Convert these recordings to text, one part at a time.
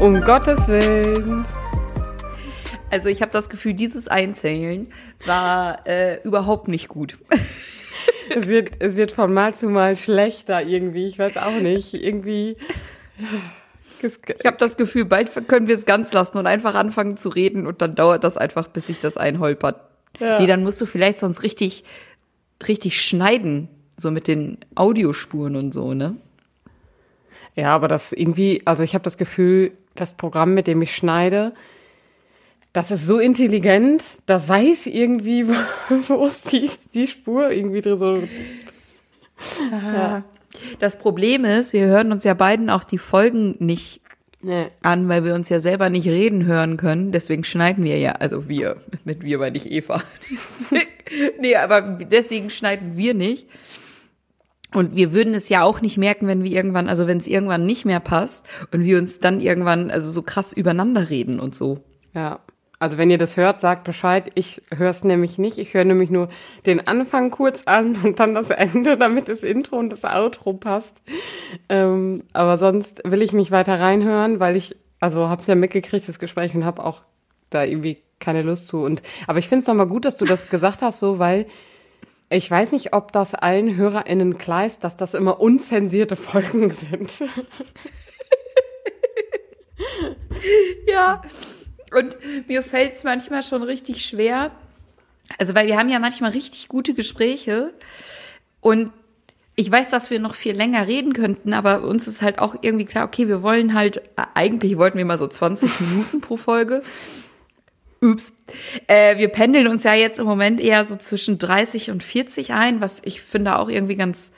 Um Gottes Willen. Also ich habe das Gefühl, dieses Einzählen war äh, überhaupt nicht gut. Es wird, es wird von Mal zu Mal schlechter irgendwie. Ich weiß auch nicht. Irgendwie. Ich habe das Gefühl, bald können wir es ganz lassen und einfach anfangen zu reden und dann dauert das einfach, bis sich das einholpert. Ja. Nee, dann musst du vielleicht sonst richtig, richtig schneiden, so mit den Audiospuren und so, ne? Ja, aber das irgendwie, also ich habe das Gefühl, das Programm, mit dem ich schneide, das ist so intelligent, das weiß irgendwie, wo, wo ist die, die Spur irgendwie drin. So. Ja. Das Problem ist, wir hören uns ja beiden auch die Folgen nicht nee. an, weil wir uns ja selber nicht reden hören können. Deswegen schneiden wir ja, also wir, mit wir meine ich Eva. nee, aber deswegen schneiden wir nicht. Und wir würden es ja auch nicht merken, wenn wir irgendwann, also wenn es irgendwann nicht mehr passt und wir uns dann irgendwann also so krass übereinander reden und so. Ja. Also wenn ihr das hört, sagt Bescheid. Ich höre es nämlich nicht. Ich höre nämlich nur den Anfang kurz an und dann das Ende, damit das Intro und das Outro passt. Ähm, aber sonst will ich nicht weiter reinhören, weil ich, also habe es ja mitgekriegt, das Gespräch, und habe auch da irgendwie keine Lust zu. Und aber ich finde es nochmal gut, dass du das gesagt hast, so weil ich weiß nicht, ob das allen HörerInnen klar ist, dass das immer unzensierte Folgen sind. ja. Und mir fällt es manchmal schon richtig schwer. Also, weil wir haben ja manchmal richtig gute Gespräche und ich weiß, dass wir noch viel länger reden könnten, aber uns ist halt auch irgendwie klar, okay, wir wollen halt, eigentlich wollten wir mal so 20 Minuten pro Folge. Ups. Äh, wir pendeln uns ja jetzt im Moment eher so zwischen 30 und 40 ein, was ich finde auch irgendwie ganz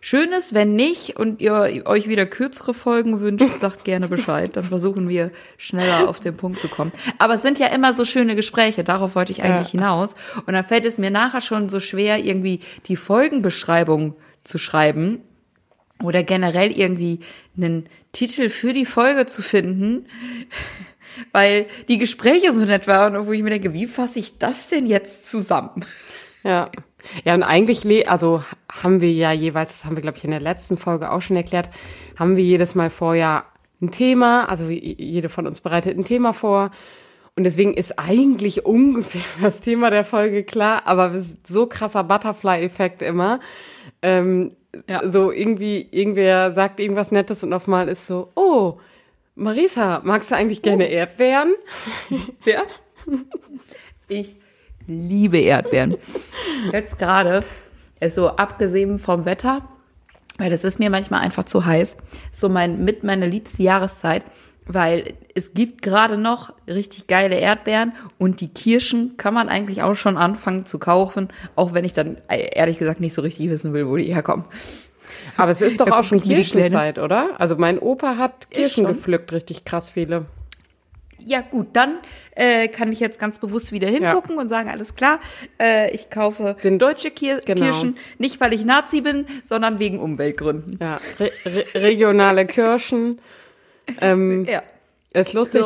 Schönes, wenn nicht und ihr euch wieder kürzere Folgen wünscht, sagt gerne Bescheid. Dann versuchen wir schneller auf den Punkt zu kommen. Aber es sind ja immer so schöne Gespräche, darauf wollte ich eigentlich ja. hinaus. Und dann fällt es mir nachher schon so schwer, irgendwie die Folgenbeschreibung zu schreiben oder generell irgendwie einen Titel für die Folge zu finden, weil die Gespräche so nett waren und wo ich mir denke, wie fasse ich das denn jetzt zusammen? Ja. Ja, und eigentlich, also haben wir ja jeweils, das haben wir, glaube ich, in der letzten Folge auch schon erklärt, haben wir jedes Mal vorher ein Thema, also jede von uns bereitet ein Thema vor. Und deswegen ist eigentlich ungefähr das Thema der Folge klar, aber es ist so krasser Butterfly-Effekt immer. Ähm, ja. So irgendwie, irgendwer sagt irgendwas Nettes und auf mal ist so, oh, Marisa, magst du eigentlich gerne oh. Erdbeeren? Ja. Ich liebe Erdbeeren. Jetzt gerade ist so abgesehen vom Wetter, weil das ist mir manchmal einfach zu heiß, so mein mit meine liebste Jahreszeit, weil es gibt gerade noch richtig geile Erdbeeren und die Kirschen kann man eigentlich auch schon anfangen zu kaufen, auch wenn ich dann äh, ehrlich gesagt nicht so richtig wissen will, wo die herkommen. Aber es ist doch auch schon Kirschenzeit, oder? Also mein Opa hat Kirschen gepflückt, richtig krass viele ja gut, dann äh, kann ich jetzt ganz bewusst wieder hingucken ja. und sagen, alles klar, äh, ich kaufe Sind, deutsche Kir genau. Kirschen, nicht weil ich Nazi bin, sondern wegen Umweltgründen. Ja, Re Re regionale Kirschen. Ähm, ja. Ist lustig.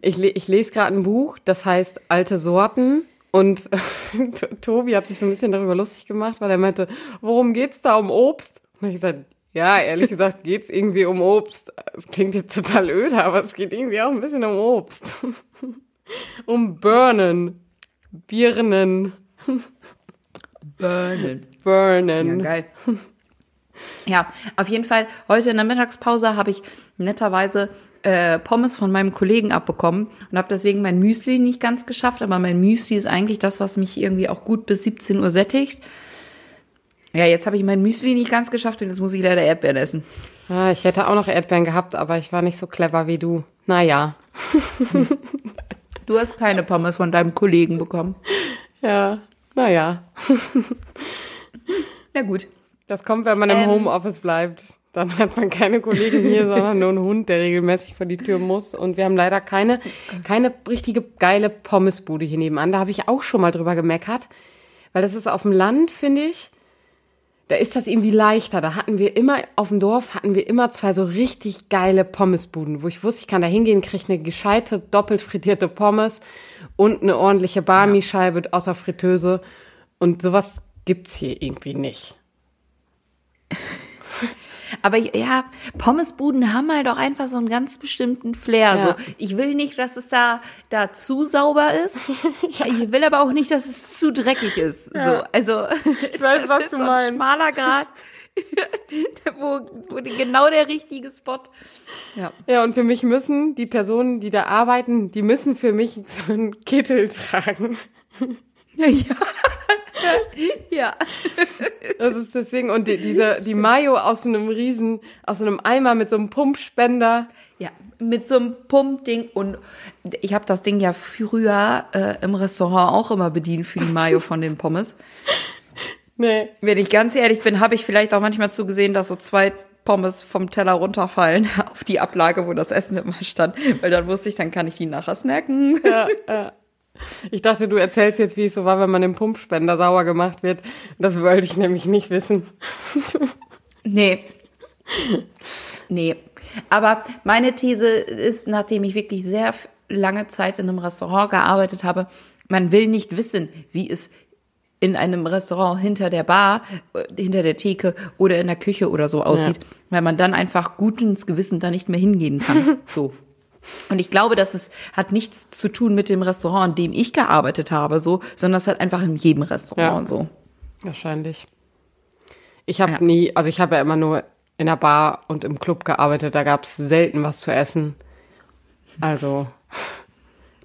Ich, ich lese gerade ein Buch, das heißt Alte Sorten. Und Tobi hat sich so ein bisschen darüber lustig gemacht, weil er meinte, worum geht's da um Obst? Und ich gesagt, ja, ehrlich gesagt geht es irgendwie um Obst. Es klingt jetzt total öde, aber es geht irgendwie auch ein bisschen um Obst. um Burnen. Birnen. Burnen. Burnen. Ja, geil. Ja, auf jeden Fall, heute in der Mittagspause habe ich netterweise äh, Pommes von meinem Kollegen abbekommen und habe deswegen mein Müsli nicht ganz geschafft, aber mein Müsli ist eigentlich das, was mich irgendwie auch gut bis 17 Uhr sättigt. Ja, jetzt habe ich mein Müsli nicht ganz geschafft und jetzt muss ich leider Erdbeeren essen. Ah, ich hätte auch noch Erdbeeren gehabt, aber ich war nicht so clever wie du. Naja. Du hast keine Pommes von deinem Kollegen bekommen. Ja, naja. Na gut. Das kommt, wenn man im ähm, Homeoffice bleibt. Dann hat man keine Kollegen hier, sondern nur einen Hund, der regelmäßig vor die Tür muss. Und wir haben leider keine, keine richtige geile Pommesbude hier nebenan. Da habe ich auch schon mal drüber gemeckert. Weil das ist auf dem Land, finde ich da ist das irgendwie leichter. Da hatten wir immer, auf dem Dorf hatten wir immer zwei so richtig geile Pommesbuden, wo ich wusste, ich kann da hingehen, kriege eine gescheite, doppelt frittierte Pommes und eine ordentliche Barmi-Scheibe ja. außer Fritteuse. Und sowas gibt's hier irgendwie nicht. Aber ja, Pommesbuden haben halt auch einfach so einen ganz bestimmten Flair. Ja. So, ich will nicht, dass es da, da zu sauber ist. Ich will aber auch nicht, dass es zu dreckig ist. So, also, ich weiß, was ist du so ein schmaler Grad. wo, wo genau der richtige Spot. Ja. Ja, und für mich müssen die Personen, die da arbeiten, die müssen für mich so einen Kittel tragen. Ja. ja. Das ist deswegen, und die, diese, die Mayo aus so einem riesen, aus so einem Eimer mit so einem Pumpspender. Ja, mit so einem Pumpding und ich habe das Ding ja früher äh, im Restaurant auch immer bedient für die Mayo von den Pommes. Nee. Wenn ich ganz ehrlich bin, habe ich vielleicht auch manchmal zugesehen, dass so zwei Pommes vom Teller runterfallen auf die Ablage, wo das Essen immer stand, weil dann wusste ich, dann kann ich die nachher snacken. Ich dachte, du erzählst jetzt, wie es so war, wenn man den Pumpspender sauer gemacht wird. Das wollte ich nämlich nicht wissen. Nee. Nee. Aber meine These ist, nachdem ich wirklich sehr lange Zeit in einem Restaurant gearbeitet habe, man will nicht wissen, wie es in einem Restaurant hinter der Bar, äh, hinter der Theke oder in der Küche oder so aussieht, weil man dann einfach gutens Gewissen da nicht mehr hingehen kann. So. Und ich glaube, dass es hat nichts zu tun mit dem Restaurant, in dem ich gearbeitet habe, so, sondern es hat einfach in jedem Restaurant Ja. so. Wahrscheinlich. Ich habe Ja. nie, also ich habe ja immer nur in der Bar und im Club gearbeitet. Da gab es selten was zu essen. Also,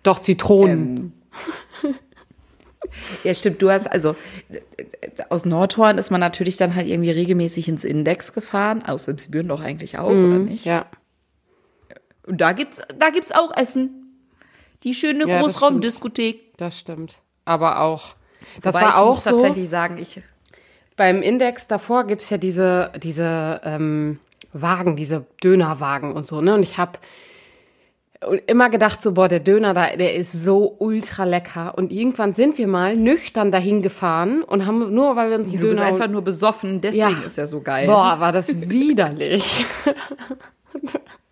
doch Zitronen. Ja, stimmt. Du hast also aus Nordhorn ist man natürlich dann halt irgendwie regelmäßig ins Index gefahren, aus Ibsbüren doch eigentlich auch, oder nicht? ja. Und da gibt's da gibt's auch Essen. Die schöne Ja, das Großraumdiskothek. Das stimmt. Aber auch, das Wobei war ich auch muss so. tatsächlich sagen, ich Beim Index davor gibt's ja diese, diese ähm, Wagen, diese Dönerwagen und so, ne? Und ich habe immer gedacht, so, boah, der Döner da, der ist so ultra lecker. Und irgendwann sind wir mal nüchtern dahin gefahren und haben nur, weil wir uns einen du bist Döner einfach nur besoffen, deswegen Ja. ist er so geil. Boah, war das widerlich.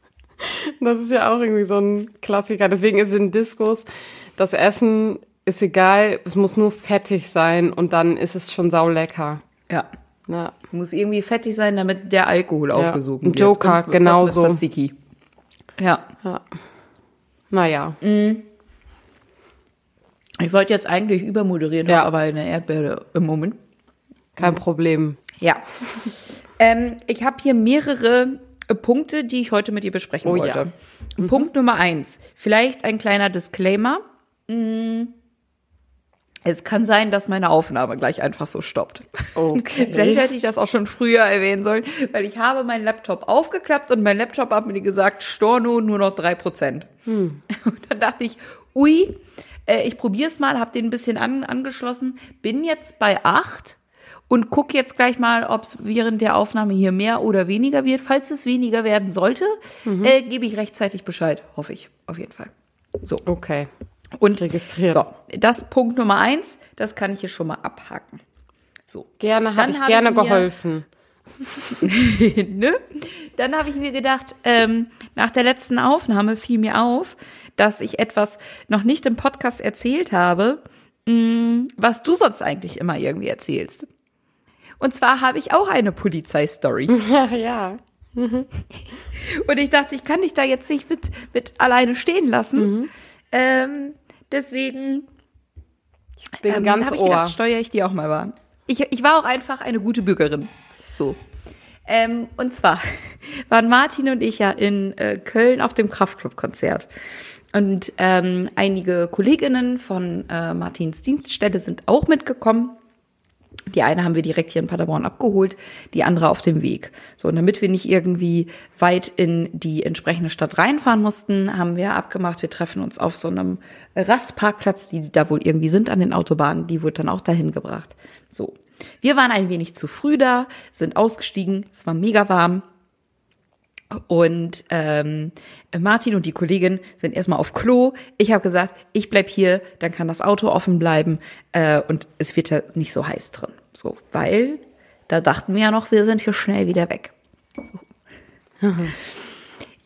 Das ist ja auch irgendwie so ein Klassiker. Deswegen ist es in Diskos, das Essen ist egal, es muss nur fettig sein und dann ist es schon saulecker. Ja. Ja. Muss irgendwie fettig sein, damit der Alkohol aufgesogen ein wird. Joker, Und genauso. Tzatziki. Ja. Naja. Ich wollte jetzt eigentlich übermoderieren, Ja. aber eine Erdbeere im Moment. Kein Problem. Ja. ähm, ich habe hier mehrere Punkte, die ich heute mit dir besprechen Oh wollte. Punkt Nummer eins. Vielleicht ein kleiner Disclaimer. Mm. Es kann sein, dass meine Aufnahme gleich einfach so stoppt. Okay. Vielleicht hätte ich das auch schon früher erwähnen sollen, weil ich habe meinen Laptop aufgeklappt und mein Laptop hat mir gesagt, Storno nur noch drei Prozent. Und dann dachte ich, ui, äh, ich probiere es mal, habe den ein bisschen an, angeschlossen, bin jetzt bei acht und gucke jetzt gleich mal, ob es während der Aufnahme hier mehr oder weniger wird. Falls es weniger werden sollte, äh, gebe ich rechtzeitig Bescheid, hoffe ich, auf jeden Fall. So. Okay. Und Registriert. So, das Punkt Nummer eins, das kann ich hier schon mal abhaken. So. Gerne habe ich hab gerne ich geholfen. ne? Dann habe ich mir gedacht, ähm, nach der letzten Aufnahme fiel mir auf, dass ich etwas noch nicht im Podcast erzählt habe, mh, was du sonst eigentlich immer irgendwie erzählst. Und zwar habe ich auch eine Polizeistory. Ja, ja. Und ich dachte, ich kann dich da jetzt nicht mit, mit alleine stehen lassen. Ähm, deswegen Bin ähm, ganz habe ich Ohr. gedacht, steuere ich die auch mal wahr. Ich, ich war auch einfach eine gute Bürgerin. So. Ähm, und zwar waren Martin und ich ja in äh, Köln auf dem Kraftclub-Konzert. Und ähm, einige Kolleginnen von äh, Martins Dienststelle sind auch mitgekommen. Die eine haben wir direkt hier in Paderborn abgeholt, die andere auf dem Weg. So, und damit wir nicht irgendwie weit in die entsprechende Stadt reinfahren mussten, haben wir abgemacht, wir treffen uns auf so einem Rastparkplatz, die da wohl irgendwie sind an den Autobahnen, die wurde dann auch dahin gebracht. So. Wir waren ein wenig zu früh da, sind ausgestiegen, es war mega warm. Und ähm, Martin und die Kollegin sind erstmal auf Klo. Ich habe gesagt, ich bleib hier, dann kann das Auto offen bleiben äh, und es wird ja nicht so heiß drin. So, weil da dachten wir ja noch, wir sind hier schnell wieder weg. So.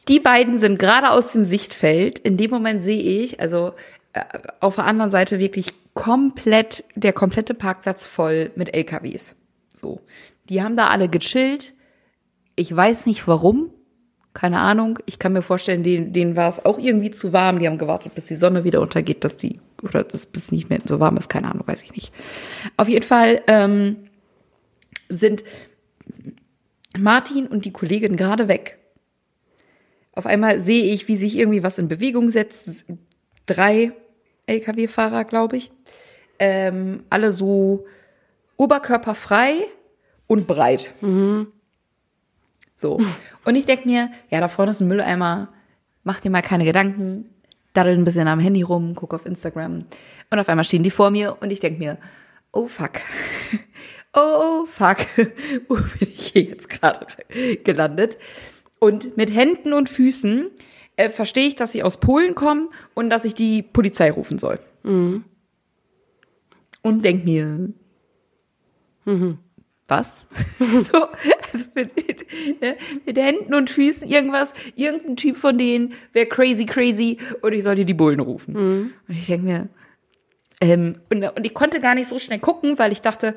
Die beiden sind gerade aus dem Sichtfeld. In dem Moment sehe ich, also äh, auf der anderen Seite wirklich komplett, der komplette Parkplatz voll mit LKWs. So. Die haben da alle gechillt Ich weiß nicht warum. Keine Ahnung. Ich kann mir vorstellen, denen, denen war es auch irgendwie zu warm. Die haben gewartet, bis die Sonne wieder untergeht, dass die, oder dass bis nicht mehr so warm ist. Keine Ahnung, weiß ich nicht. Auf jeden Fall ähm, sind Martin und die Kollegin gerade weg. Auf einmal sehe ich, wie sich irgendwie was in Bewegung setzt. Drei Lkw-Fahrer, glaube ich. Ähm, alle so oberkörperfrei und breit. Mhm. So. Und ich denke mir, ja, da vorne ist ein Mülleimer, mach dir mal keine Gedanken, daddel ein bisschen am Handy rum, guck auf Instagram. Und auf einmal stehen die vor mir und ich denke mir, oh fuck. Oh fuck. Wo bin ich hier jetzt gerade gelandet? Und mit Händen und Füßen äh, verstehe ich, dass sie aus Polen kommen und dass ich die Polizei rufen soll. Mhm. Und denk mir, mhm was? so, also mit, ne, mit Händen und Füßen irgendwas, irgendein Typ von denen wäre crazy, crazy und ich sollte die Bullen rufen. Mhm. Und ich denke mir, ähm, und, und ich konnte gar nicht so schnell gucken, weil ich dachte,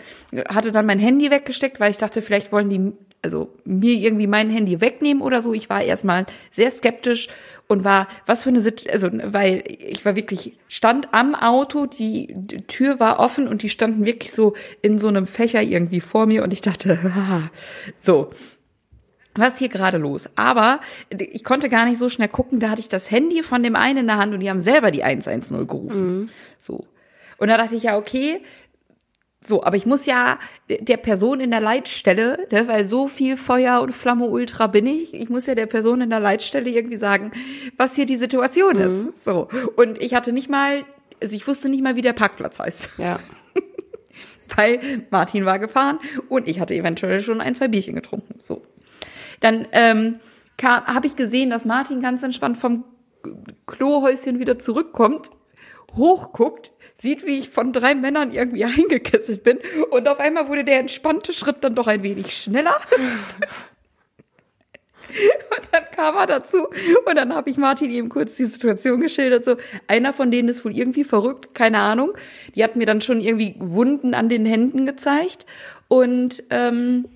hatte dann mein Handy weggesteckt, weil ich dachte, vielleicht wollen die also mir irgendwie mein Handy wegnehmen oder so. Ich war erstmal sehr skeptisch und war, was für eine Situation, also, weil ich war wirklich, stand am Auto, die, Tür war offen und die standen wirklich so in so einem Fächer irgendwie vor mir und ich dachte, haha, so. Was ist hier gerade los? Aber ich konnte gar nicht so schnell gucken, da hatte ich das Handy von dem einen in der Hand und die haben selber die 110 gerufen. Mhm. So. Und da dachte ich ja, okay, so, aber ich muss ja der Person in der Leitstelle, ne, weil so viel Feuer und Flamme Ultra bin ich, ich muss ja der Person in der Leitstelle irgendwie sagen, was hier die Situation mhm. ist. So. Und ich hatte nicht mal, also ich wusste nicht mal, wie der Parkplatz heißt. Ja. weil Martin war gefahren und ich hatte eventuell schon ein, zwei Bierchen getrunken. So. Dann ähm, habe ich gesehen, dass Martin ganz entspannt vom Klohäuschen wieder zurückkommt, hochguckt, sieht, wie ich von drei Männern irgendwie eingekesselt bin. Und auf einmal wurde der entspannte Schritt dann doch ein wenig schneller. Und dann kam er dazu und dann habe ich Martin eben kurz die Situation geschildert. So, einer von denen ist wohl irgendwie verrückt, keine Ahnung. Die hat mir dann schon irgendwie Wunden an den Händen gezeigt. Und ähm,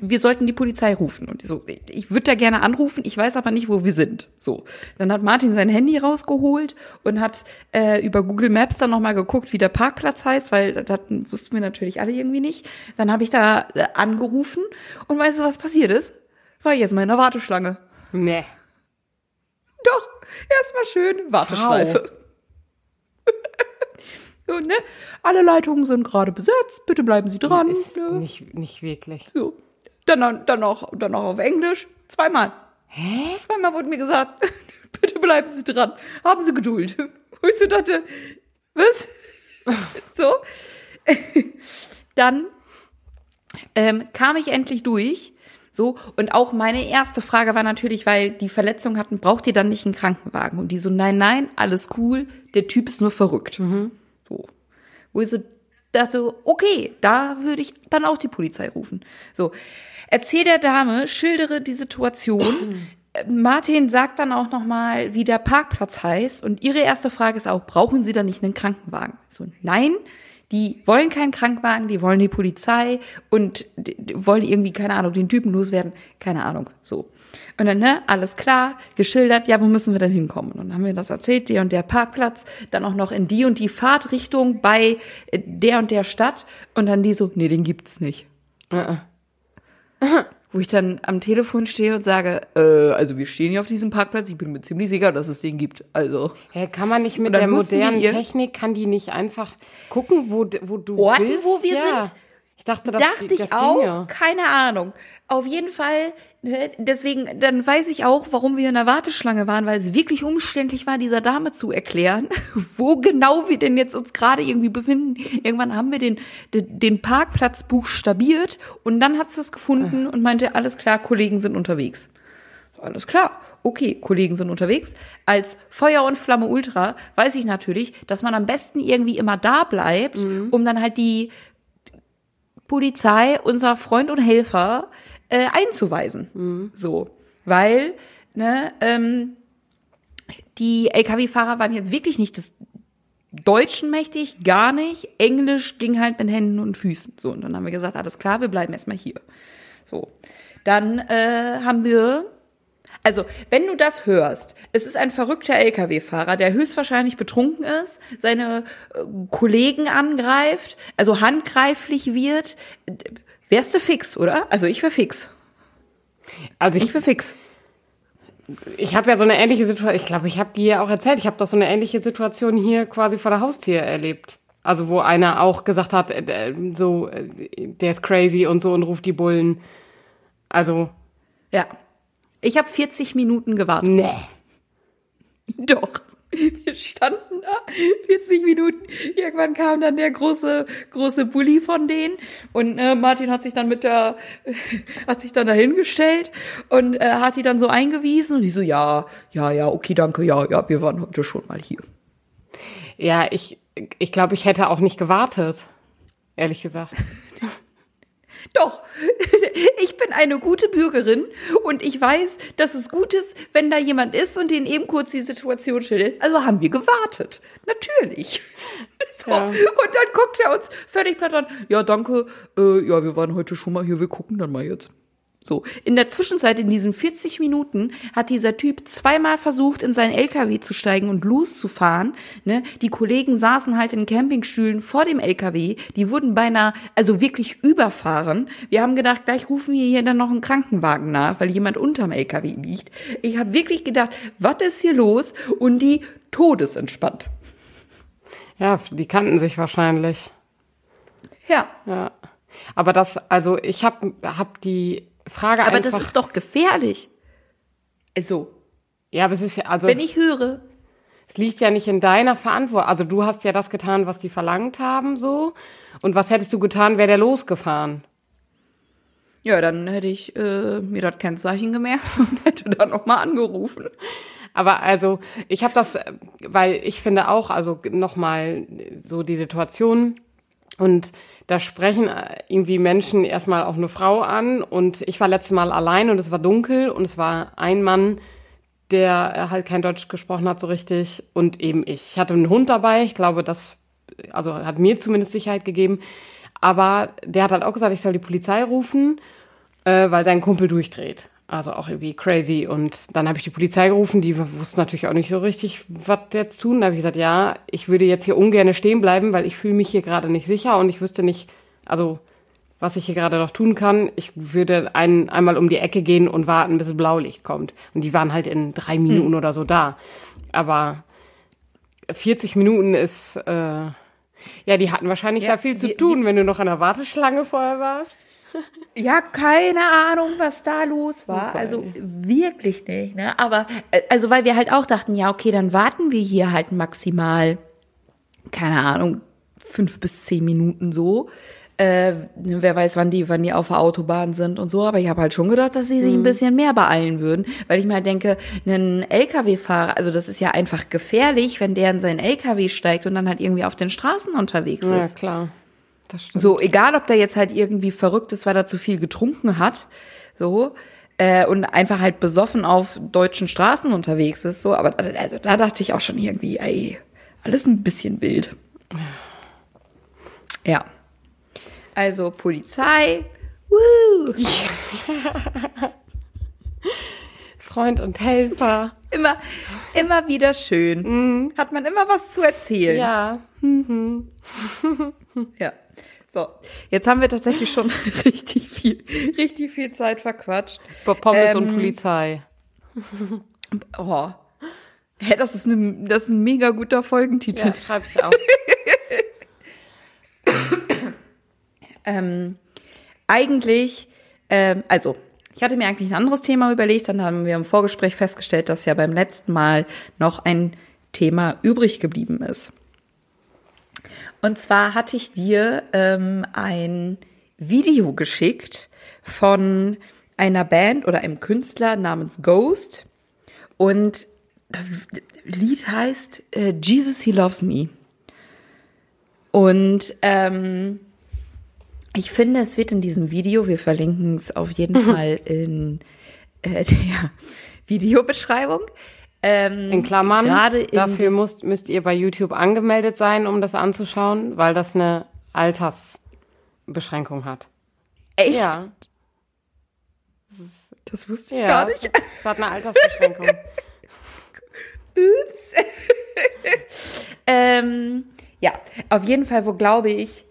wir sollten die Polizei rufen. Und so, ich würde da gerne anrufen, ich weiß aber nicht, wo wir sind. So, dann hat Martin sein Handy rausgeholt und hat äh, über Google Maps dann nochmal geguckt, wie der Parkplatz heißt, weil das wussten wir natürlich alle irgendwie nicht. Dann habe ich da äh, angerufen und weißt du, was passiert ist? War jetzt mal in der Warteschlange. Nee. Doch, erstmal schön Warteschleife. so, ne? Alle Leitungen sind gerade besetzt, bitte bleiben Sie dran. Ist ne? nicht, nicht wirklich. So. Dann, dann, noch, dann noch auf Englisch. Zweimal. Hä? Zweimal wurde mir gesagt, bitte bleiben Sie dran. Haben Sie Geduld. Wo ich so dachte, was? so. dann ähm, kam ich endlich durch. So, und auch meine erste Frage war natürlich, weil die Verletzung hatten, braucht ihr dann nicht einen Krankenwagen? Und die so, nein, nein, alles cool, der Typ ist nur verrückt. Mhm. So. Wo ich so dachte, okay, da würde ich dann auch die Polizei rufen. So. Erzähl der Dame, schildere die Situation. Martin sagt dann auch nochmal, wie der Parkplatz heißt. Und ihre erste Frage ist auch, brauchen Sie da nicht einen Krankenwagen? So, nein, die wollen keinen Krankenwagen, die wollen die Polizei und wollen irgendwie, keine Ahnung, den Typen loswerden. Keine Ahnung, so. Und dann, ne, alles klar, geschildert, ja, wo müssen wir denn hinkommen? Und dann haben wir das erzählt, der und der Parkplatz, dann auch noch in die und die Fahrtrichtung bei äh, der und der Stadt. Und dann die so, nee, den gibt's nicht. Uh -uh. Wo ich dann am Telefon stehe und sage, äh, also wir stehen hier auf diesem Parkplatz, ich bin mir ziemlich sicher, dass es den gibt. Also. Hä, kann man nicht mit der modernen Technik, kann die nicht einfach gucken, wo, wo du Orten, bist? wo wir ja. sind? Ich dachte, das, dachte ich das auch, ginge. keine Ahnung. Auf jeden Fall, ne, deswegen, dann weiß ich auch, warum wir in der Warteschlange waren, weil es wirklich umständlich war, dieser Dame zu erklären, wo genau wir denn jetzt uns gerade irgendwie befinden. Irgendwann haben wir den, den, den Parkplatz buchstabiert und dann hat sie es gefunden und meinte, alles klar, Kollegen sind unterwegs. Alles klar. Okay, Kollegen sind unterwegs. Als Feuer und Flamme Ultra weiß ich natürlich, dass man am besten irgendwie immer da bleibt, um dann halt die Polizei, unser Freund und Helfer, äh, einzuweisen. Mhm. So. Weil, ne, ähm, die Lkw-Fahrer waren jetzt wirklich nicht des Deutschen mächtig, gar nicht. Englisch ging halt mit Händen und Füßen. So, und dann haben wir gesagt, alles klar, wir bleiben erstmal hier. So. dann äh, haben wir also, wenn du das hörst, es ist ein verrückter Lkw-Fahrer, der höchstwahrscheinlich betrunken ist, seine äh, Kollegen angreift, also handgreiflich wird, wärst du fix, oder? Also ich wär fix. Also ich, Ich wär fix. ich habe ja so eine ähnliche Situation, ich glaube, ich habe die ja auch erzählt, ich habe doch so eine ähnliche Situation hier quasi vor der Haustür erlebt. Also wo einer auch gesagt hat, äh, äh, so, äh, der ist crazy und so und ruft die Bullen. Also, Ja. Ich habe 40 Minuten gewartet. nee. Doch. Wir standen da 40 Minuten. Irgendwann kam dann der große, große Bulli von denen. Und äh, Martin hat sich dann mit der, hat sich dann dahingestellt und äh, hat die dann so eingewiesen. Und die so, ja, ja, ja, okay, danke, ja, ja, wir waren heute schon mal hier. Ja, ich, ich glaube, ich hätte auch nicht gewartet. Ehrlich gesagt. Doch, ich bin eine gute Bürgerin und ich weiß, dass es gut ist, wenn da jemand ist und den eben kurz die Situation schildert. Also haben wir gewartet. Natürlich. So. Ja. Und dann guckt er uns völlig platt an. Ja, danke. Äh, ja, wir waren heute schon mal hier. Wir gucken dann mal jetzt. So. In der Zwischenzeit, in diesen 40 Minuten, hat dieser Typ zweimal versucht, in seinen LKW zu steigen und loszufahren. Ne? Die Kollegen saßen halt in Campingstühlen vor dem LKW. Die wurden beinahe, also wirklich überfahren. Wir haben gedacht, gleich rufen wir hier dann noch einen Krankenwagen nach, weil jemand unterm LKW liegt. Ich habe wirklich gedacht, was ist hier los? Und die todesentspannt. Ja, die kannten sich wahrscheinlich. Ja. Ja. Aber das, also ich habe hab die Frage Aber einfach. das ist doch gefährlich. Also, ja, aber es ist ja, also wenn ich höre, es liegt ja nicht in deiner Verantwortung. Also du hast ja das getan, was die verlangt haben, so. Und was hättest du getan, wäre der losgefahren? Ja, dann hätte ich äh, mir das Kennzeichen gemerkt und hätte dann nochmal angerufen. Aber also, ich habe das, weil ich finde auch, also nochmal so die Situation und da sprechen äh, irgendwie Menschen erstmal auch eine Frau an und ich war letztes Mal allein und es war dunkel und es war ein Mann, der äh, halt kein Deutsch gesprochen hat so richtig und eben ich. Ich hatte einen Hund dabei, ich glaube, das also hat mir zumindest Sicherheit gegeben, aber der hat halt auch gesagt, ich soll die Polizei rufen, äh, weil sein Kumpel durchdreht. Also auch irgendwie crazy. Und dann habe ich die Polizei gerufen, die wussten natürlich auch nicht so richtig, was jetzt tun. Da habe ich gesagt, ja, ich würde jetzt hier ungern stehen bleiben, weil ich fühle mich hier gerade nicht sicher und ich wüsste nicht, also was ich hier gerade noch tun kann. Ich würde ein, einmal um die Ecke gehen und warten, bis Blaulicht kommt. Und die waren halt in drei Minuten oder so da. Aber 40 Minuten ist, äh, ja, die hatten wahrscheinlich Ja, da viel zu wir- tun, wenn du noch an der Warteschlange vorher warst. Ja, keine Ahnung, was da los war. Super, Also wirklich nicht, ne? Aber äh, also weil wir halt auch dachten, ja, okay, dann warten wir hier halt maximal, keine Ahnung, fünf bis zehn Minuten so. Äh, wer weiß, wann die, wann die auf der Autobahn sind und so, aber ich habe halt schon gedacht, dass sie sich ein bisschen mehr beeilen würden, weil ich mir halt denke, ein LKW-Fahrer, also das ist ja einfach gefährlich, wenn der in seinen LKW steigt und dann halt irgendwie auf den Straßen unterwegs Ja, ist. klar. So, egal ob der jetzt halt irgendwie verrückt ist, weil er zu viel getrunken hat, so, äh, und einfach halt besoffen auf deutschen Straßen unterwegs ist, so, aber also, da dachte ich auch schon irgendwie, ey, alles ein bisschen wild. Ja. Also Polizei, woo, Freund und Helfer. immer, immer wieder schön. Hat man immer was zu erzählen. Ja. Ja. So, jetzt haben wir tatsächlich schon richtig viel, richtig viel Zeit verquatscht. Pommes und Ähm, Polizei. Oh. Hä, das ist, eine, das ist ein mega guter Folgentitel. Ja, schreibe ich auch. Ähm, eigentlich, ähm, also, ich hatte mir eigentlich ein anderes Thema überlegt, dann haben wir im Vorgespräch festgestellt, dass ja beim letzten Mal noch ein Thema übrig geblieben ist. Und zwar hatte ich dir ähm, ein Video geschickt von einer Band oder einem Künstler namens Ghost. Und das Lied heißt äh, Jesus He Loves Me. Und ähm, ich finde, es wird in diesem Video, wir verlinken es auf jeden Fall in äh, der Videobeschreibung. Ähm, In Klammern, Gerade in dafür müsst, müsst ihr bei YouTube angemeldet sein, um das anzuschauen, weil das eine Altersbeschränkung hat. echt? Ja. Das wusste ich ja, gar nicht. Das hat eine Altersbeschränkung. Ups. ähm, ja, auf jeden Fall, wo glaube ich,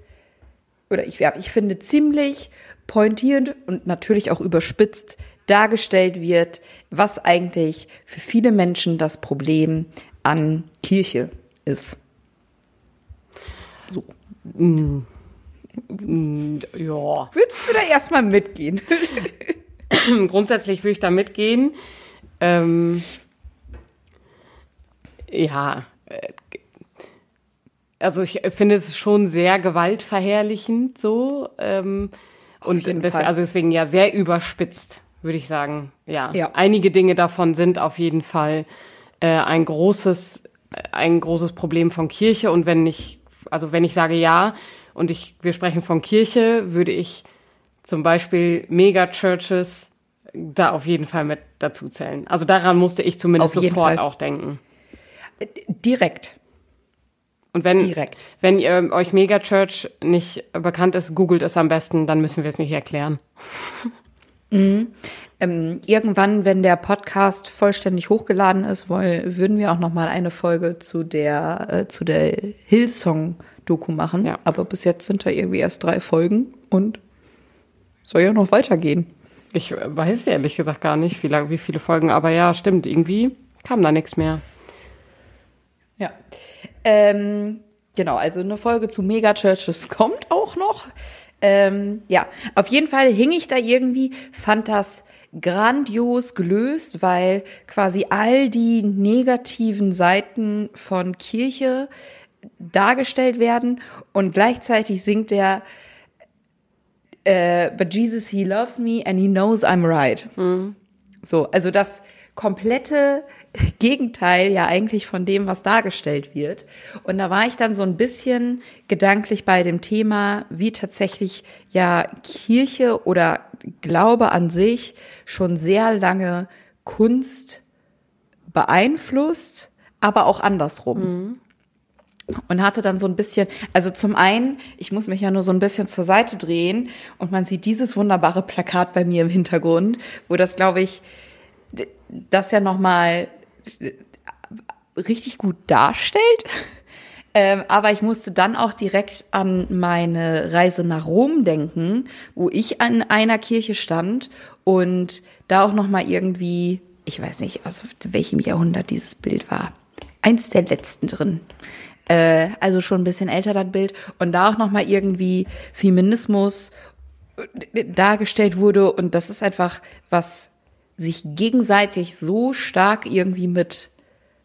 oder ich, ja, ich finde ziemlich pointierend und natürlich auch überspitzt dargestellt wird, was eigentlich für viele Menschen das Problem an Kirche ist. So. Mm. Mm, ja. Willst du da erstmal mitgehen? Grundsätzlich würde ich da mitgehen. Ähm, ja, äh, also ich finde es schon sehr gewaltverherrlichend so. Ähm, und deswegen, also deswegen ja sehr überspitzt, würde ich sagen. Ja. ja. Einige Dinge davon sind auf jeden Fall äh, ein großes, ein großes Problem von Kirche. Und wenn ich, also wenn ich sage ja und ich, wir sprechen von Kirche, würde ich zum Beispiel Megachurches da auf jeden Fall mit dazu zählen. Also daran musste ich zumindest sofort auch denken. Direkt. Und wenn, Direkt. wenn ihr, euch Megachurch nicht bekannt ist, googelt es am besten, dann müssen wir es nicht erklären. Mhm. Ähm, irgendwann, wenn der Podcast vollständig hochgeladen ist, wollen, würden wir auch noch mal eine Folge zu der äh, zu der Hillsong-Doku machen. Ja. Aber bis jetzt sind da irgendwie erst drei Folgen und soll ja noch weitergehen. Ich weiß ehrlich gesagt gar nicht, wie, lang, wie viele Folgen, aber ja, stimmt, irgendwie kam da nichts mehr. Ja. Ähm, genau, also eine Folge zu Megachurches kommt auch noch. Ähm, ja, auf jeden Fall hing ich da irgendwie, fand das grandios gelöst, weil quasi all die negativen Seiten von Kirche dargestellt werden und gleichzeitig singt der äh, But Jesus, he loves me and he knows I'm right. Mhm. So, also das komplette Gegenteil ja eigentlich von dem, was dargestellt wird. Und da war ich dann so ein bisschen gedanklich bei dem Thema, wie tatsächlich ja Kirche oder Glaube an sich schon sehr lange Kunst beeinflusst, aber auch andersrum. Mhm. Und hatte dann so ein bisschen, also zum einen, ich muss mich ja nur so ein bisschen zur Seite drehen und man sieht dieses wunderbare Plakat bei mir im Hintergrund, wo das, glaube ich, das ja nochmal richtig gut darstellt. Ähm, aber ich musste dann auch direkt an meine Reise nach Rom denken, wo ich an einer Kirche stand und da auch noch mal irgendwie, ich weiß nicht, aus welchem Jahrhundert dieses Bild war, eins der letzten drin. Äh, also schon ein bisschen älter das Bild und da auch noch mal irgendwie Feminismus äh, dargestellt wurde und das ist einfach was sich gegenseitig so stark irgendwie mit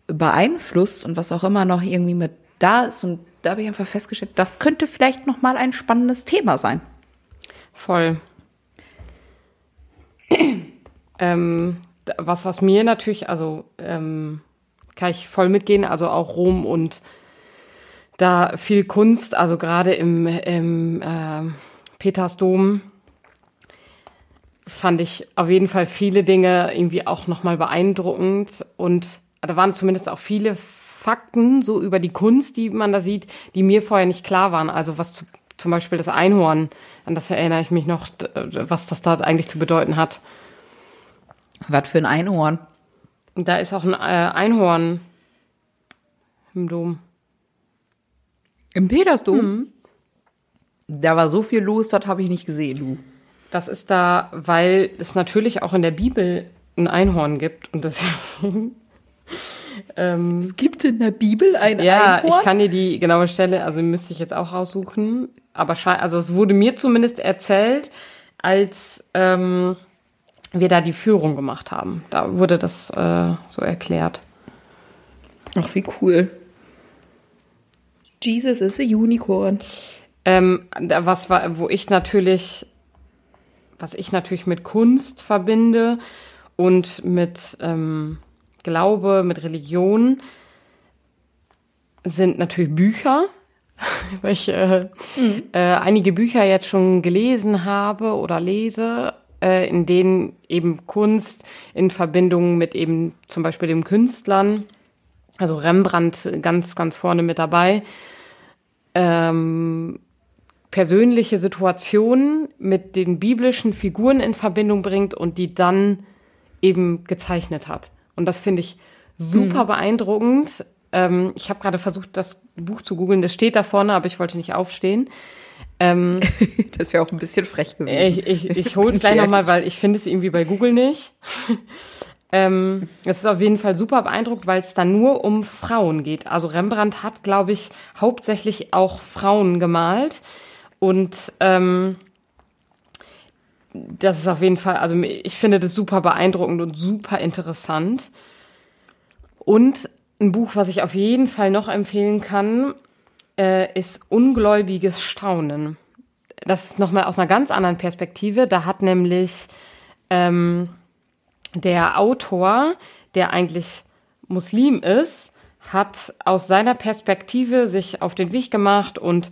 beeinflusst und was auch immer noch irgendwie mit da ist. Und da habe ich einfach festgestellt, das könnte vielleicht noch mal ein spannendes Thema sein. Voll. ähm, was, was mir natürlich, also ähm, kann ich voll mitgehen, also auch Rom und da viel Kunst, also gerade im, im äh, Petersdom fand ich auf jeden Fall viele Dinge irgendwie auch nochmal beeindruckend und da waren zumindest auch viele Fakten so über die Kunst, die man da sieht, die mir vorher nicht klar waren. Also was zu, zum Beispiel das Einhorn, an das erinnere ich mich noch, was das da eigentlich zu bedeuten hat. Was für ein Einhorn? Da ist auch ein äh, Einhorn im Dom. Im Petersdom? Mhm. Da war so viel los, das habe ich nicht gesehen, du. Das ist da, weil es natürlich auch in der Bibel ein Einhorn gibt und deswegen. ähm, es gibt in der Bibel ein ja, Einhorn? Ja, ich kann dir die genaue Stelle, also müsste ich jetzt auch raussuchen. Aber also es wurde mir zumindest erzählt, als ähm, wir da die Führung gemacht haben. Da wurde das äh, so erklärt. Ach, wie cool. Jesus ist ein Unicorn. Ähm, was war, wo ich natürlich was ich natürlich mit Kunst verbinde und mit ähm, Glaube, mit Religion, sind natürlich Bücher, weil ich äh, mhm. äh, einige Bücher jetzt schon gelesen habe oder lese, äh, in denen eben Kunst in Verbindung mit eben zum Beispiel dem Künstlern, also Rembrandt ganz, ganz vorne mit dabei, ähm, persönliche Situationen mit den biblischen Figuren in Verbindung bringt und die dann eben gezeichnet hat. Und das finde ich super mhm. beeindruckend. Ähm, ich habe gerade versucht, das Buch zu googeln. Das steht da vorne, aber ich wollte nicht aufstehen. Ähm, das wäre auch ein bisschen frech gewesen. Ich, ich, ich hole es gleich nochmal, weil ich finde es irgendwie bei Google nicht. ähm, es ist auf jeden Fall super beeindruckt, weil es da nur um Frauen geht. Also Rembrandt hat, glaube ich, hauptsächlich auch Frauen gemalt. Und ähm, das ist auf jeden Fall, also ich finde das super beeindruckend und super interessant. Und ein Buch, was ich auf jeden Fall noch empfehlen kann, äh, ist Ungläubiges Staunen. Das ist nochmal aus einer ganz anderen Perspektive. Da hat nämlich ähm, der Autor, der eigentlich Muslim ist, hat aus seiner Perspektive sich auf den Weg gemacht und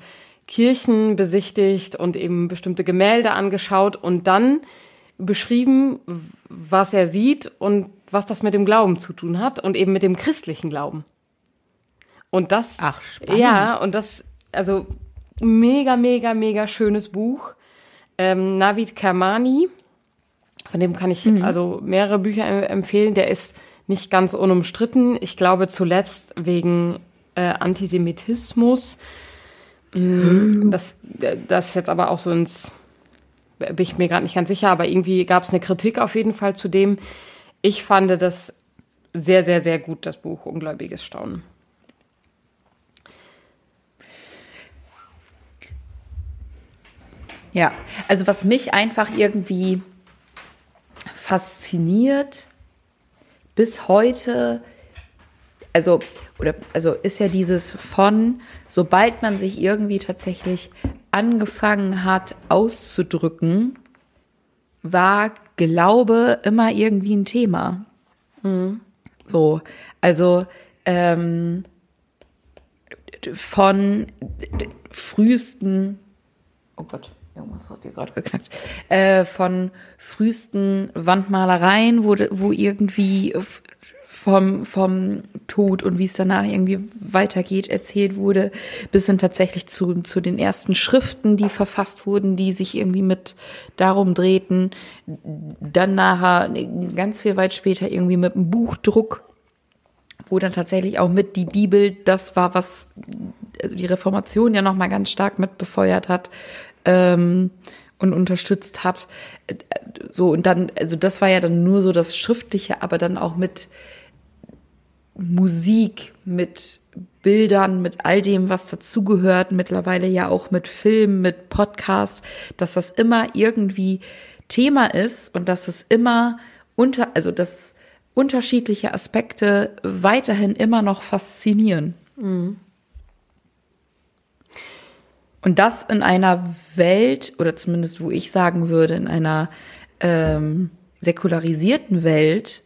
Kirchen besichtigt und eben bestimmte Gemälde angeschaut und dann beschrieben, was er sieht und was das mit dem Glauben zu tun hat und eben mit dem christlichen Glauben. Und das, Ach, spannend. ja, und das, also mega, mega, mega schönes Buch. Ähm, Navid Kermani, von dem kann ich mhm. also mehrere Bücher empfehlen. Der ist nicht ganz unumstritten. Ich glaube zuletzt wegen äh, Antisemitismus. Mhm. Das, das jetzt aber auch so ins, bin ich mir gerade nicht ganz sicher, aber irgendwie gab es eine Kritik auf jeden Fall zu dem. Ich fand das sehr, sehr, sehr gut, das Buch Ungläubiges Staunen. Ja, also was mich einfach irgendwie fasziniert bis heute, also oder also ist ja dieses von, sobald man sich irgendwie tatsächlich angefangen hat auszudrücken, war Glaube immer irgendwie ein Thema. Mhm. So, also ähm, von frühesten, oh Gott, Irgendwas hat hier gerade geknackt. Äh, von frühesten Wandmalereien, wo, wo irgendwie vom, vom Tod und wie es danach irgendwie weitergeht, erzählt wurde, bis hin tatsächlich zu, zu den ersten Schriften, die verfasst wurden, die sich irgendwie mit darum drehten. Dann nachher, ganz viel weit später, irgendwie mit einem Buchdruck, wo dann tatsächlich auch mit die Bibel das war, was also die Reformation ja nochmal ganz stark mit befeuert hat, ähm, und unterstützt hat. So, und dann, also das war ja dann nur so das Schriftliche, aber dann auch mit Musik, mit Bildern, mit all dem, was dazugehört, mittlerweile ja auch mit Film, mit Podcast, dass das immer irgendwie Thema ist und dass es immer unter, also dass unterschiedliche Aspekte weiterhin immer noch faszinieren. Mhm. Und das in einer Welt, oder zumindest wo ich sagen würde, in einer ähm, säkularisierten Welt,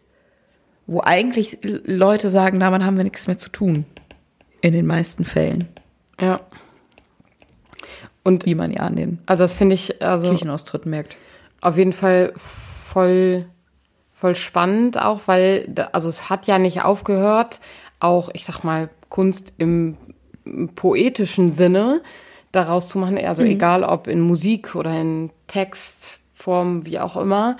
wo eigentlich Leute sagen, damit haben wir nichts mehr zu tun. In den meisten Fällen. Ja. Und wie man ja an den also das finde ich also Kirchenaustritten merkt. Auf jeden Fall voll voll spannend auch, weil also es hat ja nicht aufgehört, auch ich sag mal Kunst im poetischen Sinne daraus zu machen, also mhm. egal ob in Musik oder in Textform, wie auch immer,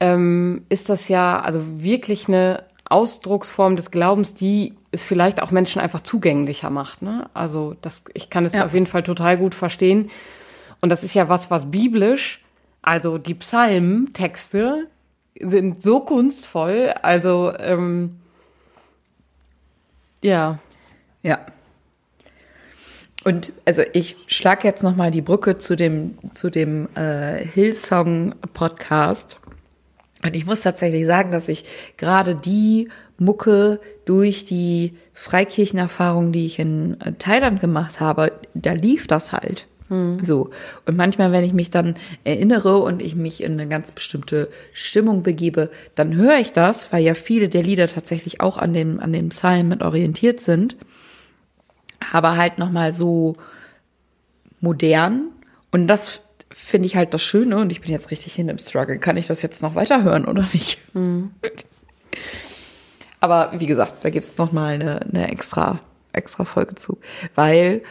ähm, ist das ja also wirklich eine Ausdrucksform des Glaubens, die es vielleicht auch Menschen einfach zugänglicher macht. Ne? Also das, ich kann es ja. auf jeden Fall total gut verstehen. Und das ist ja was, was biblisch, also die Psalmtexte sind so kunstvoll, also ähm, ja. Ja, und also ich schlage jetzt noch mal die Brücke zu dem zu dem äh, Hillsong Podcast. Und ich muss tatsächlich sagen, dass ich gerade die Mucke durch die Freikirchenerfahrung, die ich in äh, Thailand gemacht habe, da lief das halt. Hm. So. Und manchmal, wenn ich mich dann erinnere und ich mich in eine ganz bestimmte Stimmung begebe, dann höre ich das, weil ja viele der Lieder tatsächlich auch an dem, an dem Psalm mit orientiert sind aber halt nochmal so modern. Und das finde ich halt das Schöne und ich bin jetzt richtig hin im Struggle. Kann ich das jetzt noch weiterhören oder nicht? Mhm. Aber wie gesagt, da gibt es nochmal eine, eine extra, extra Folge zu. Weil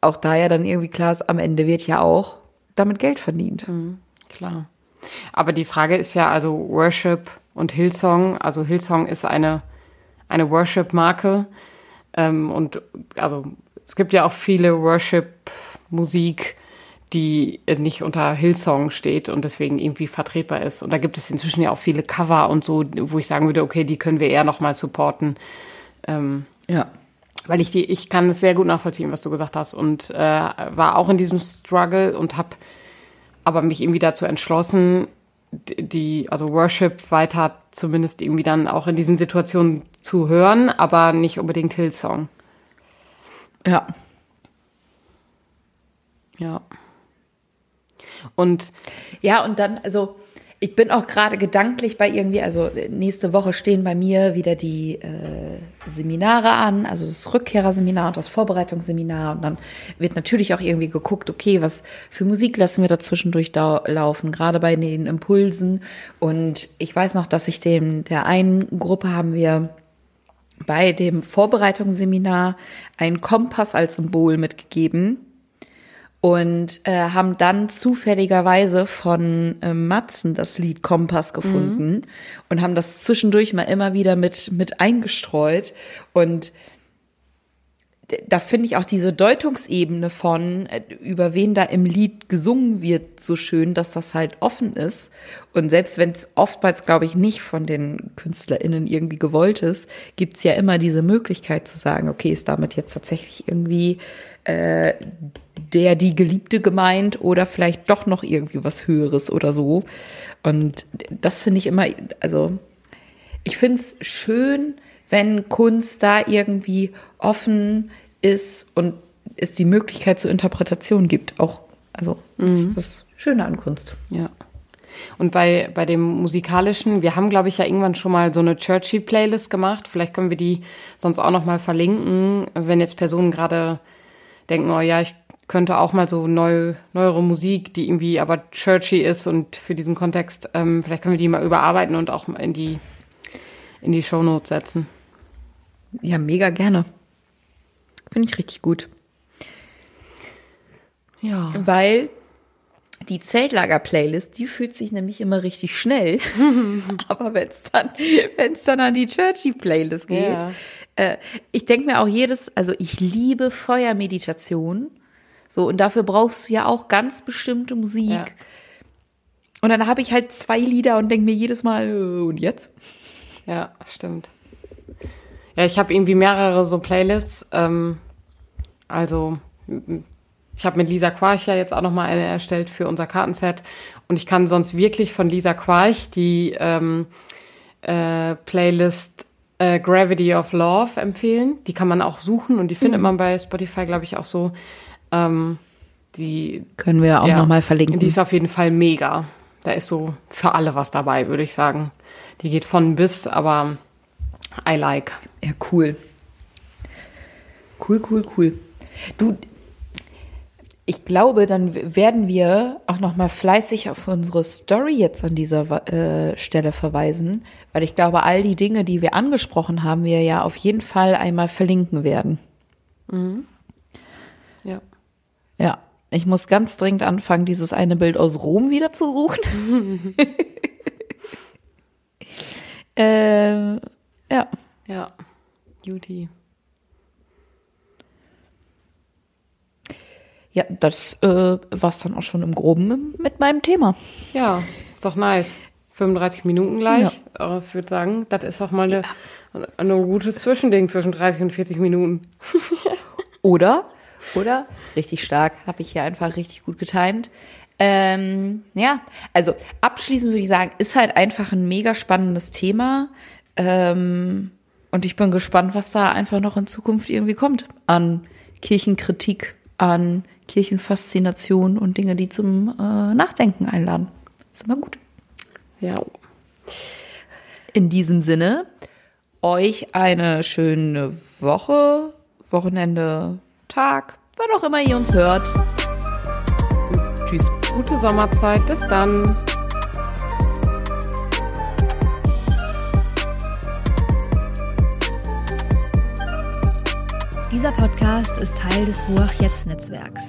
auch da ja dann irgendwie klar ist, am Ende wird ja auch damit Geld verdient. Mhm, klar. Aber die Frage ist ja also Worship und Hillsong. Also Hillsong ist eine, eine Worship-Marke. Ähm, und also es gibt ja auch viele Worship-Musik, die nicht unter Hillsong steht und deswegen irgendwie vertretbar ist. Und da gibt es inzwischen ja auch viele Cover und so, wo ich sagen würde, okay, die können wir eher nochmal supporten. Ähm, ja. Weil ich die, ich kann es sehr gut nachvollziehen, was du gesagt hast und äh, war auch in diesem Struggle und habe aber mich irgendwie dazu entschlossen, die, also Worship weiter zumindest irgendwie dann auch in diesen Situationen zu hören, aber nicht unbedingt Hillsong. Ja. Ja. Und ja, und dann, also ich bin auch gerade gedanklich bei irgendwie, also nächste Woche stehen bei mir wieder die äh, Seminare an, also das Rückkehrerseminar und das Vorbereitungsseminar. Und dann wird natürlich auch irgendwie geguckt, okay, was für Musik lassen wir dazwischendurch da laufen, gerade bei den Impulsen. Und ich weiß noch, dass ich dem, der einen Gruppe haben wir bei dem Vorbereitungsseminar einen Kompass als Symbol mitgegeben und äh, haben dann zufälligerweise von äh, Matzen das Lied Kompass gefunden mhm. und haben das zwischendurch mal immer wieder mit mit eingestreut und da finde ich auch diese Deutungsebene von, äh, über wen da im Lied gesungen wird, so schön, dass das halt offen ist. Und selbst wenn es oftmals, glaube ich, nicht von den KünstlerInnen irgendwie gewollt ist, gibt's ja immer diese Möglichkeit zu sagen, okay, ist damit jetzt tatsächlich irgendwie äh, der die Geliebte gemeint oder vielleicht doch noch irgendwie was Höheres oder so. Und das finde ich immer, also ich finde es schön, wenn Kunst da irgendwie offen ist und es die Möglichkeit zur Interpretation gibt. Auch, also das mhm. ist das Schöne an Kunst. Ja. Und bei, bei dem musikalischen, wir haben, glaube ich, ja irgendwann schon mal so eine Churchy-Playlist gemacht. Vielleicht können wir die sonst auch noch mal verlinken, wenn jetzt Personen gerade denken, oh ja, ich könnte auch mal so neu, neuere Musik, die irgendwie aber churchy ist und für diesen Kontext, ähm, vielleicht können wir die mal überarbeiten und auch in die, in die Shownotes setzen. Ja, mega gerne. Finde ich richtig gut. Ja. Weil die Zeltlager-Playlist, die fühlt sich nämlich immer richtig schnell. Aber wenn es dann, wenn's dann an die Churchy-Playlist geht, ja. äh, ich denke mir auch jedes, also ich liebe Feuermeditation. So, und dafür brauchst du ja auch ganz bestimmte Musik. Ja. Und dann habe ich halt zwei Lieder und denke mir jedes Mal, äh, und jetzt? Ja, stimmt. Ja, ich habe irgendwie mehrere so Playlists. Ähm, also ich habe mit Lisa Quarch ja jetzt auch noch mal eine erstellt für unser Kartenset und ich kann sonst wirklich von Lisa Quarch die ähm, äh, Playlist äh, Gravity of Love empfehlen. Die kann man auch suchen und die findet mhm. man bei Spotify, glaube ich, auch so. Ähm, die können wir auch ja, noch mal verlinken. Die ist auf jeden Fall mega. Da ist so für alle was dabei, würde ich sagen. Die geht von bis, aber I like. Ja, cool. Cool, cool, cool. Du, ich glaube, dann werden wir auch noch mal fleißig auf unsere Story jetzt an dieser äh, Stelle verweisen, weil ich glaube, all die Dinge, die wir angesprochen haben, wir ja auf jeden Fall einmal verlinken werden. Mhm. Ja. Ich muss ganz dringend anfangen, dieses eine Bild aus Rom wieder zu suchen. ähm, ja. Ja. Judy. Ja, das äh, war's dann auch schon im Groben mit meinem Thema. Ja, ist doch nice. 35 Minuten gleich. Ja. Ich würde sagen, das ist auch mal eine, ja. ein gutes Zwischending zwischen 30 und 40 Minuten. oder, oder, richtig stark, habe ich hier einfach richtig gut getimt. Ähm, ja, also abschließend würde ich sagen, ist halt einfach ein mega spannendes Thema. Ähm, und ich bin gespannt, was da einfach noch in Zukunft irgendwie kommt an Kirchenkritik, an Kirchenfaszination und Dinge, die zum äh, Nachdenken einladen. Ist immer gut. Ja. In diesem Sinne, euch eine schöne Woche, Wochenende, Tag, wann auch immer ihr uns hört. Tschüss. Gute Sommerzeit. Bis dann. Dieser Podcast ist Teil des Ruach Jetzt Netzwerks.